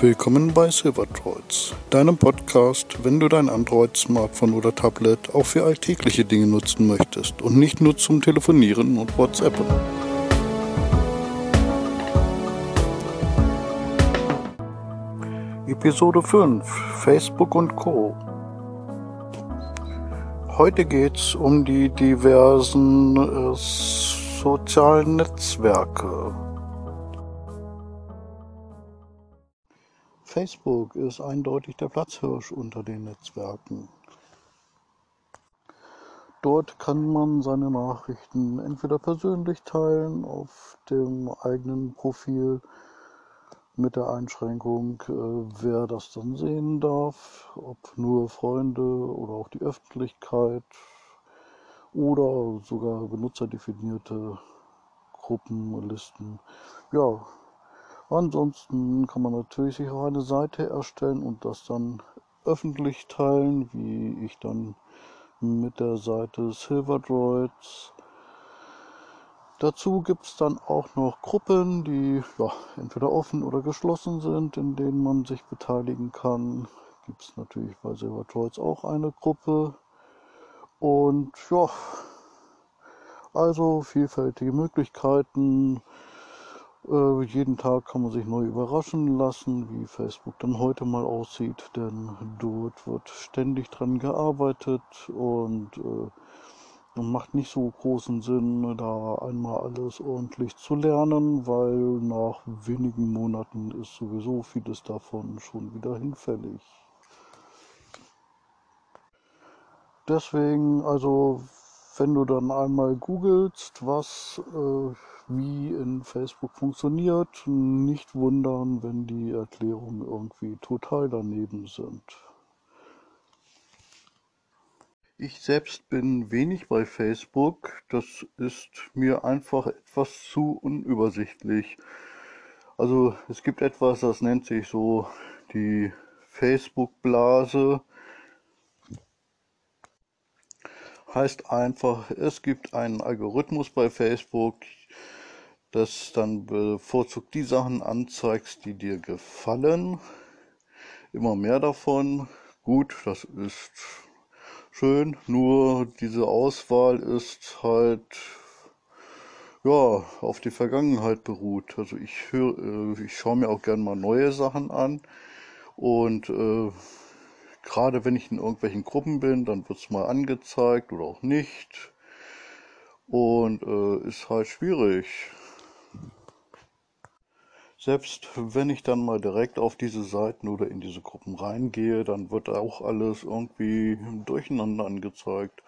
Willkommen bei Silvertroids, deinem Podcast, wenn du dein Android, Smartphone oder Tablet auch für alltägliche Dinge nutzen möchtest und nicht nur zum Telefonieren und WhatsAppen. Episode 5 Facebook und Co. Heute geht es um die diversen äh, sozialen Netzwerke. Facebook ist eindeutig der Platzhirsch unter den Netzwerken. Dort kann man seine Nachrichten entweder persönlich teilen auf dem eigenen Profil mit der Einschränkung, äh, wer das dann sehen darf, ob nur Freunde oder auch die Öffentlichkeit oder sogar benutzerdefinierte Gruppenlisten. Ja, Ansonsten kann man natürlich sich auch eine Seite erstellen und das dann öffentlich teilen, wie ich dann mit der Seite Silverdroids. Dazu gibt es dann auch noch Gruppen, die ja, entweder offen oder geschlossen sind, in denen man sich beteiligen kann. Gibt es natürlich bei Silverdroids auch eine Gruppe. Und ja, also vielfältige Möglichkeiten. Äh, jeden Tag kann man sich neu überraschen lassen, wie Facebook dann heute mal aussieht, denn dort wird ständig dran gearbeitet und äh, macht nicht so großen Sinn, da einmal alles ordentlich zu lernen, weil nach wenigen Monaten ist sowieso vieles davon schon wieder hinfällig. Deswegen, also wenn du dann einmal googelst, was äh, wie in Facebook funktioniert, nicht wundern, wenn die Erklärungen irgendwie total daneben sind. Ich selbst bin wenig bei Facebook. Das ist mir einfach etwas zu unübersichtlich. Also es gibt etwas, das nennt sich so die Facebook-Blase. Heißt einfach, es gibt einen Algorithmus bei Facebook, das dann bevorzugt die Sachen anzeigst, die dir gefallen. Immer mehr davon. Gut, das ist schön, nur diese Auswahl ist halt ja auf die Vergangenheit beruht. Also ich höre, äh, ich schaue mir auch gern mal neue Sachen an und äh, gerade wenn ich in irgendwelchen Gruppen bin, dann wird es mal angezeigt oder auch nicht und äh, ist halt schwierig. Selbst wenn ich dann mal direkt auf diese Seiten oder in diese Gruppen reingehe, dann wird auch alles irgendwie durcheinander angezeigt.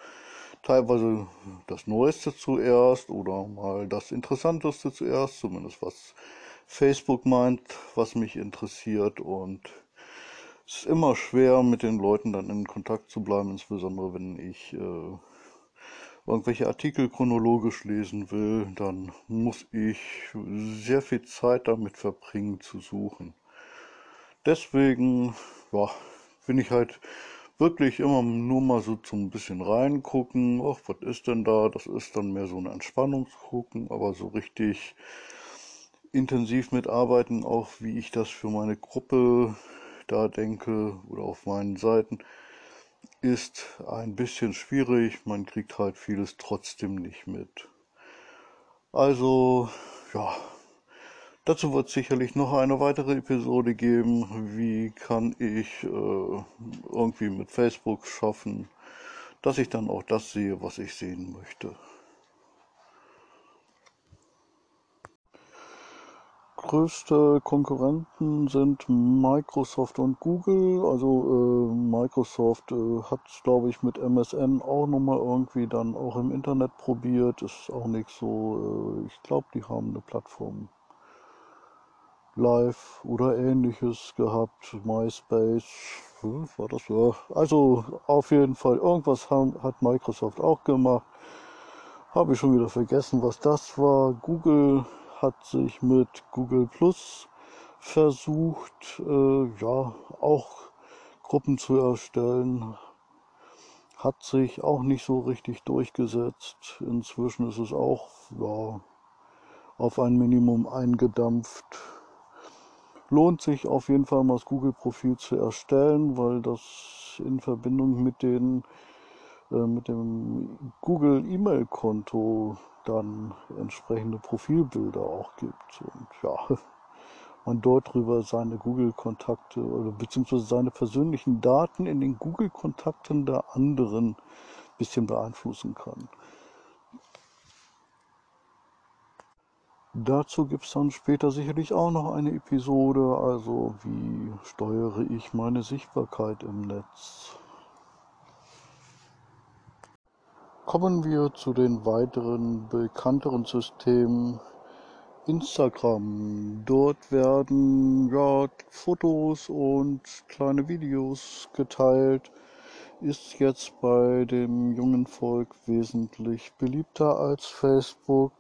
Teilweise das Neueste zuerst oder mal das Interessanteste zuerst, zumindest was Facebook meint, was mich interessiert. Und es ist immer schwer, mit den Leuten dann in Kontakt zu bleiben, insbesondere wenn ich äh, irgendwelche Artikel chronologisch lesen will, dann muss ich sehr viel Zeit damit verbringen zu suchen. Deswegen ja, bin ich halt wirklich immer nur mal so zum bisschen reingucken. Ach, was ist denn da? Das ist dann mehr so ein Entspannungsgucken, aber so richtig intensiv mitarbeiten, auch wie ich das für meine Gruppe da denke oder auf meinen Seiten, ist ein bisschen schwierig. Man kriegt halt vieles trotzdem nicht mit. Also, ja, dazu wird sicherlich noch eine weitere Episode geben. Wie kann ich äh, irgendwie mit Facebook schaffen, dass ich dann auch das sehe, was ich sehen möchte. Größte Konkurrenten sind Microsoft und Google. Also äh, Microsoft äh, hat es, glaube ich, mit MSN auch nochmal irgendwie dann auch im Internet probiert. Ist auch nicht so. Äh, ich glaube, die haben eine Plattform Live oder ähnliches gehabt. MySpace. Hm, war das ja? Also auf jeden Fall irgendwas haben, hat Microsoft auch gemacht. Habe ich schon wieder vergessen, was das war. Google hat sich mit Google Plus versucht, äh, ja, auch Gruppen zu erstellen. Hat sich auch nicht so richtig durchgesetzt. Inzwischen ist es auch ja, auf ein Minimum eingedampft. lohnt sich auf jeden Fall mal das Google-Profil zu erstellen, weil das in Verbindung mit den mit dem Google E-Mail-Konto dann entsprechende Profilbilder auch gibt und ja man dort drüber seine Google-Kontakte oder beziehungsweise seine persönlichen Daten in den Google-Kontakten der anderen ein bisschen beeinflussen kann. Dazu gibt es dann später sicherlich auch noch eine Episode, also wie steuere ich meine Sichtbarkeit im Netz. Kommen wir zu den weiteren bekannteren Systemen. Instagram. Dort werden ja, Fotos und kleine Videos geteilt. Ist jetzt bei dem jungen Volk wesentlich beliebter als Facebook.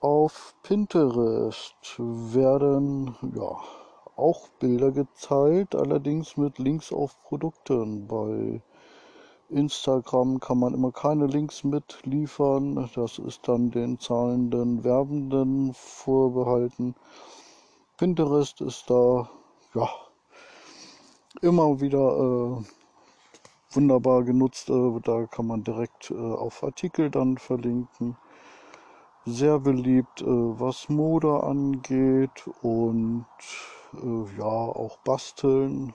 Auf Pinterest werden ja auch Bilder geteilt, allerdings mit Links auf Produkten. Bei Instagram kann man immer keine Links mitliefern. Das ist dann den zahlenden Werbenden vorbehalten. Pinterest ist da ja immer wieder äh, wunderbar genutzt. Äh, da kann man direkt äh, auf Artikel dann verlinken sehr beliebt, äh, was Mode angeht und äh, ja, auch Basteln.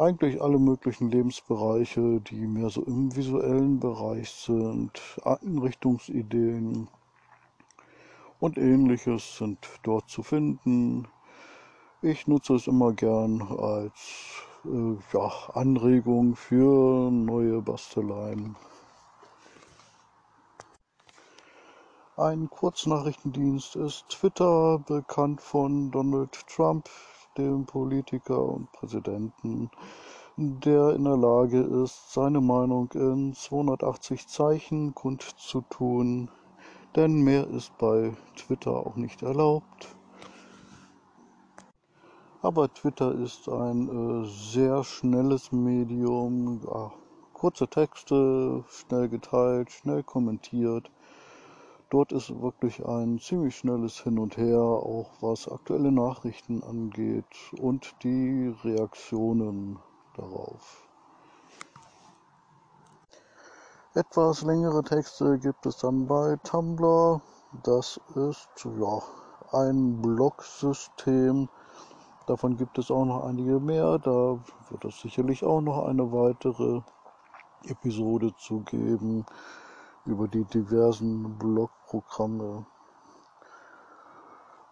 Eigentlich alle möglichen Lebensbereiche, die mehr so im visuellen Bereich sind, Einrichtungsideen und ähnliches sind dort zu finden. Ich nutze es immer gern als äh, ja, Anregung für neue Basteleien. Ein Kurznachrichtendienst ist Twitter, bekannt von Donald Trump, dem Politiker und Präsidenten, der in der Lage ist, seine Meinung in 280 Zeichen kundzutun, denn mehr ist bei Twitter auch nicht erlaubt. Aber Twitter ist ein äh, sehr schnelles Medium, ja, kurze Texte, schnell geteilt, schnell kommentiert Dort ist wirklich ein ziemlich schnelles Hin und Her, auch was aktuelle Nachrichten angeht und die Reaktionen darauf. Etwas längere Texte gibt es dann bei Tumblr. Das ist ja ein Blogsystem. Davon gibt es auch noch einige mehr. Da wird es sicherlich auch noch eine weitere Episode zu geben über die diversen Blogprogramme.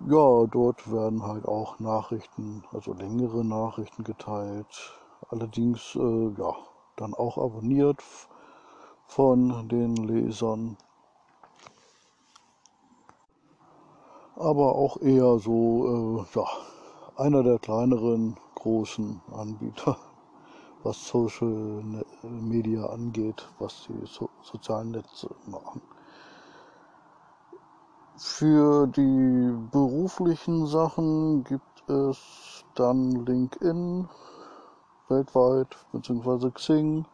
Ja, dort werden halt auch Nachrichten, also längere Nachrichten geteilt. Allerdings, äh, ja, dann auch abonniert von den Lesern. Aber auch eher so, äh, ja, einer der kleineren großen Anbieter was Social Media angeht, was die so sozialen Netze machen. Für die beruflichen Sachen gibt es dann LinkedIn weltweit, beziehungsweise Xing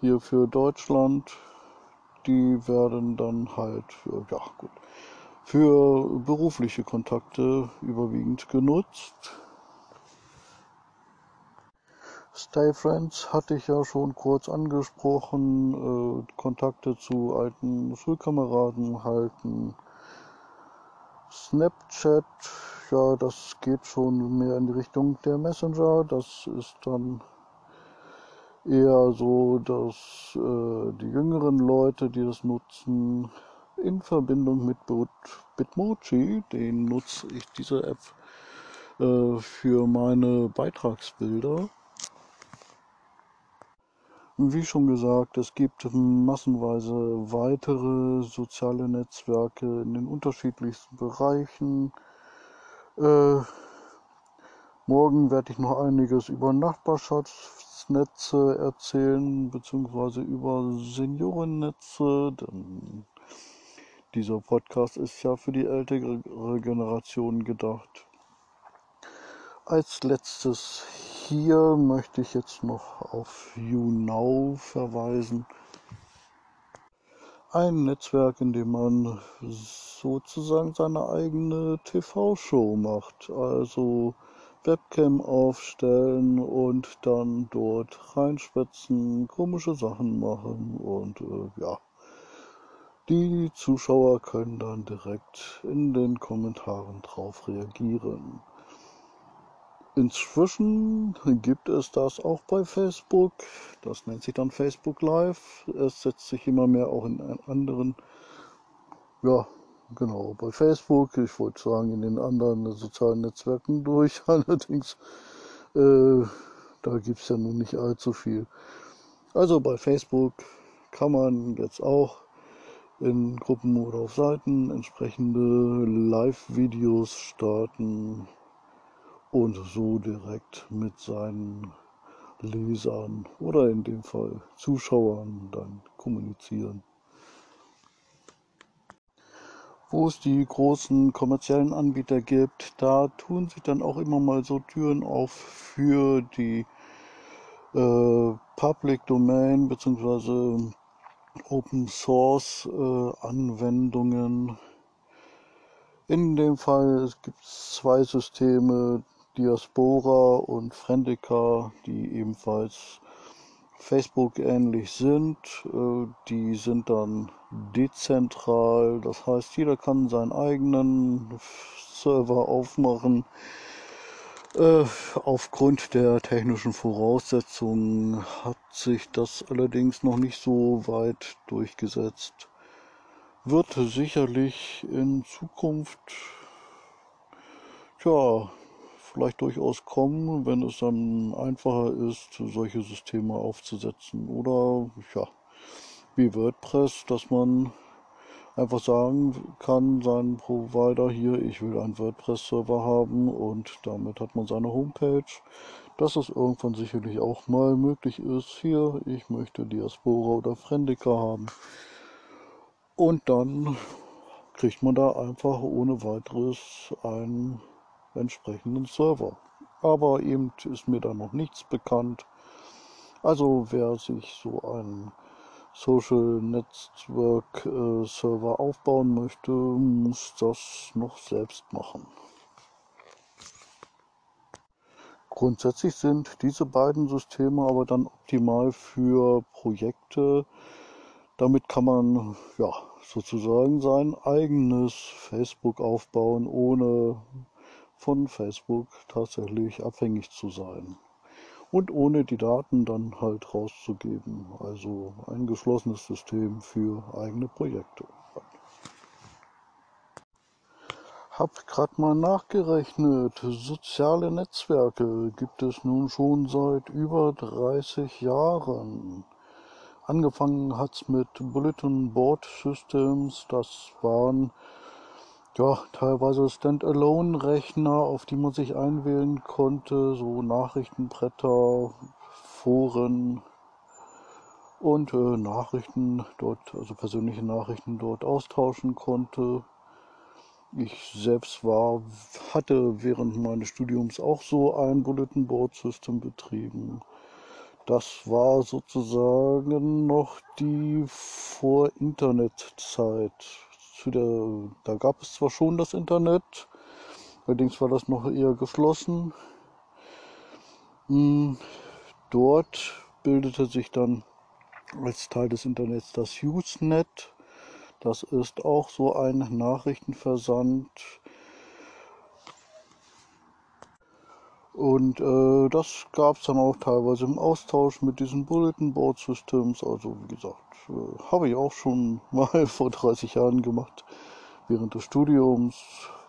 hier für Deutschland. Die werden dann halt, ja gut, für berufliche Kontakte überwiegend genutzt. Stay Friends hatte ich ja schon kurz angesprochen. Äh, Kontakte zu alten Schulkameraden halten. Snapchat, ja, das geht schon mehr in die Richtung der Messenger. Das ist dann eher so, dass äh, die jüngeren Leute, die das nutzen, in Verbindung mit Bitmoji, den nutze ich diese App äh, für meine Beitragsbilder. Wie schon gesagt, es gibt massenweise weitere soziale Netzwerke in den unterschiedlichsten Bereichen. Äh, morgen werde ich noch einiges über Nachbarschaftsnetze erzählen, beziehungsweise über Seniorennetze, denn dieser Podcast ist ja für die ältere Generation gedacht. Als letztes hier möchte ich jetzt noch auf YouNow verweisen. ein Netzwerk, in dem man sozusagen seine eigene TV-Show macht. Also Webcam aufstellen und dann dort reinspätzen, komische Sachen machen und äh, ja. Die Zuschauer können dann direkt in den Kommentaren drauf reagieren. Inzwischen gibt es das auch bei Facebook. Das nennt sich dann Facebook Live. Es setzt sich immer mehr auch in anderen, ja, genau, bei Facebook. Ich wollte sagen, in den anderen sozialen Netzwerken durch. Allerdings, äh, da gibt es ja nun nicht allzu viel. Also bei Facebook kann man jetzt auch in Gruppen oder auf Seiten entsprechende Live-Videos starten und so direkt mit seinen Lesern oder in dem Fall Zuschauern dann kommunizieren. Wo es die großen kommerziellen Anbieter gibt, da tun sich dann auch immer mal so Türen auf für die äh, Public Domain bzw. Open Source äh, Anwendungen. In dem Fall gibt es zwei Systeme, Diaspora und Friendica, die ebenfalls Facebook ähnlich sind. Äh, die sind dann dezentral, das heißt, jeder kann seinen eigenen Server aufmachen. Äh, aufgrund der technischen Voraussetzungen hat sich das allerdings noch nicht so weit durchgesetzt. Wird sicherlich in Zukunft ja, vielleicht durchaus kommen, wenn es dann einfacher ist, solche Systeme aufzusetzen. Oder ja, wie WordPress, dass man einfach sagen kann, seinen Provider hier, ich will einen WordPress-Server haben und damit hat man seine Homepage. Dass es irgendwann sicherlich auch mal möglich ist, hier, ich möchte Diaspora oder Friendica haben. Und dann kriegt man da einfach ohne weiteres einen entsprechenden Server. Aber eben ist mir da noch nichts bekannt. Also wer sich so einen Social Network äh, Server aufbauen möchte, muss das noch selbst machen. Grundsätzlich sind diese beiden Systeme aber dann optimal für Projekte. Damit kann man ja sozusagen sein eigenes Facebook aufbauen, ohne von Facebook tatsächlich abhängig zu sein. Und ohne die Daten dann halt rauszugeben. Also ein geschlossenes System für eigene Projekte. Hab grad mal nachgerechnet. Soziale Netzwerke gibt es nun schon seit über 30 Jahren. Angefangen hat's mit Bulletin Board Systems. Das waren ja, teilweise Standalone-Rechner, auf die man sich einwählen konnte, so Nachrichtenbretter, Foren und äh, Nachrichten dort, also persönliche Nachrichten dort austauschen konnte. Ich selbst war, hatte während meines Studiums auch so ein Bulletin Board System betrieben. Das war sozusagen noch die Vor-Internet-Zeit zu der, da gab es zwar schon das Internet, allerdings war das noch eher geschlossen. Hm, dort bildete sich dann als Teil des Internets das Usenet. Das ist auch so ein Nachrichtenversand. Und äh, das gab es dann auch teilweise im Austausch mit diesen Bulletin Board Systems. Also wie gesagt, äh, habe ich auch schon mal vor 30 Jahren gemacht, während des Studiums.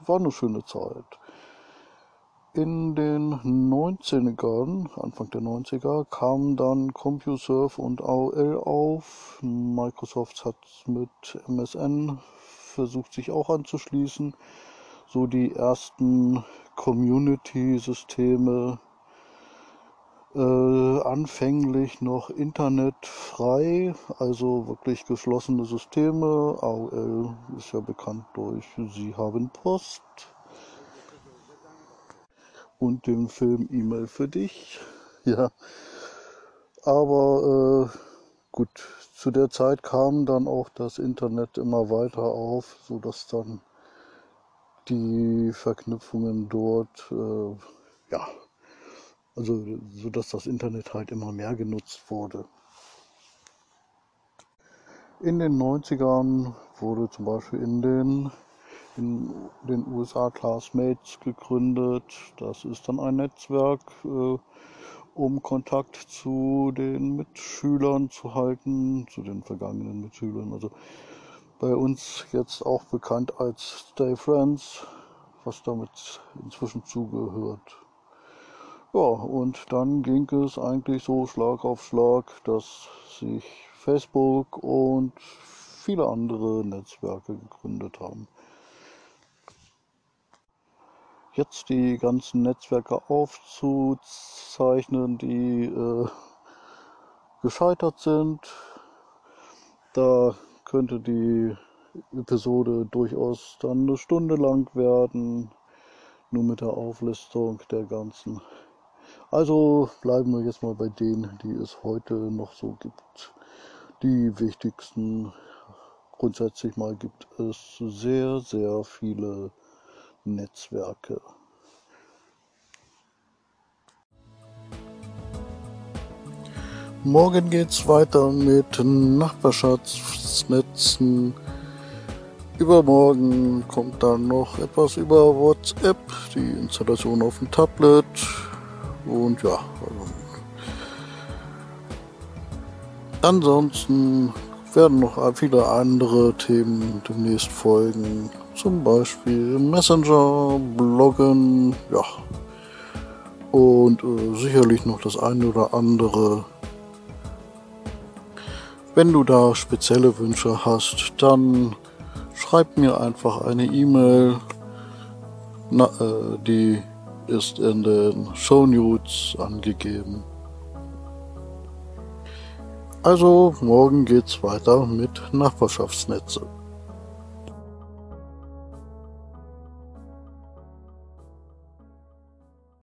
War eine schöne Zeit. In den 90ern, Anfang der 90er, kamen dann CompuServe und AOL auf. Microsoft hat mit MSN versucht, sich auch anzuschließen. So die ersten Community-Systeme äh, anfänglich noch internetfrei, also wirklich geschlossene Systeme. AOL ist ja bekannt durch Sie haben Post und den Film E-Mail für dich. Ja, aber gut, zu der Zeit kam dann auch das Internet immer weiter auf, sodass dann die Verknüpfungen dort, äh, ja, also sodass das Internet halt immer mehr genutzt wurde. In den 90ern wurde zum Beispiel in den, in den USA Classmates gegründet. Das ist dann ein Netzwerk, äh, um Kontakt zu den Mitschülern zu halten, zu den vergangenen Mitschülern. Also bei uns jetzt auch bekannt als Stay Friends, was damit inzwischen zugehört. Ja, und dann ging es eigentlich so Schlag auf Schlag, dass sich Facebook und viele andere Netzwerke gegründet haben. Jetzt die ganzen Netzwerke aufzuzeichnen, die äh, gescheitert sind, da könnte die Episode durchaus dann eine Stunde lang werden, nur mit der Auflistung der ganzen. Also bleiben wir jetzt mal bei denen, die es heute noch so gibt die wichtigsten. Grundsätzlich mal gibt es sehr, sehr viele Netzwerke. Morgen geht es weiter mit Nachbarschaftsnetzen. Übermorgen kommt dann noch etwas über WhatsApp, die Installation auf dem Tablet und ja, also Ansonsten werden noch viele andere Themen demnächst folgen. Zum Beispiel Messenger, Bloggen, ja. Und äh, sicherlich noch das eine oder andere. Wenn du da spezielle Wünsche hast, dann schreib mir einfach eine E-Mail. äh, die ist in den Show Notes angegeben. Also morgen geht's weiter mit Nachbarschaftsnetze.